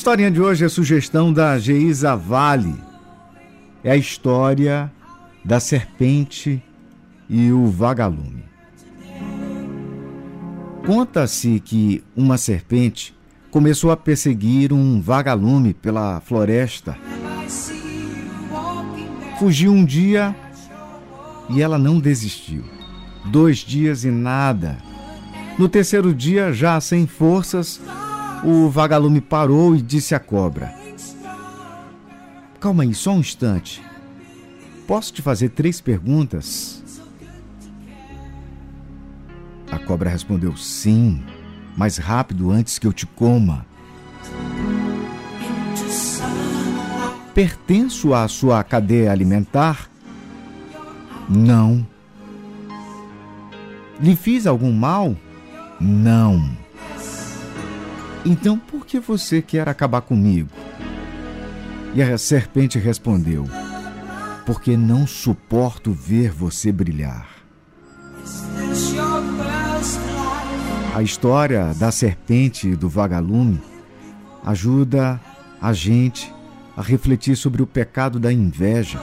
historinha de hoje é sugestão da Geisa Vale. É a história da serpente e o vagalume. Conta-se que uma serpente começou a perseguir um vagalume pela floresta. Fugiu um dia e ela não desistiu. Dois dias e nada. No terceiro dia, já sem forças, o vagalume parou e disse à cobra: Calma aí, só um instante. Posso te fazer três perguntas? A cobra respondeu: Sim, mais rápido antes que eu te coma. Pertenço à sua cadeia alimentar? Não. Lhe fiz algum mal? Não. Então por que você quer acabar comigo? E a serpente respondeu: Porque não suporto ver você brilhar. A história da serpente e do vagalume ajuda a gente a refletir sobre o pecado da inveja,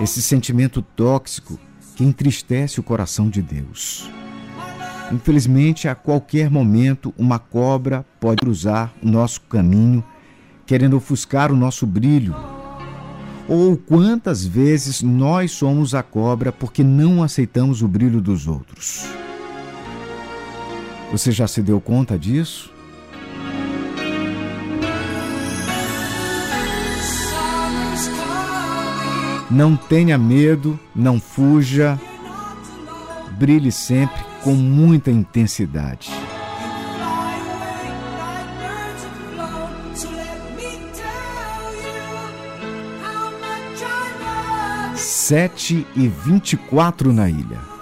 esse sentimento tóxico que entristece o coração de Deus. Infelizmente, a qualquer momento, uma cobra pode cruzar o nosso caminho, querendo ofuscar o nosso brilho. Ou quantas vezes nós somos a cobra porque não aceitamos o brilho dos outros. Você já se deu conta disso? Não tenha medo, não fuja, brilhe sempre com muita intensidade. Sete e vinte e quatro na ilha.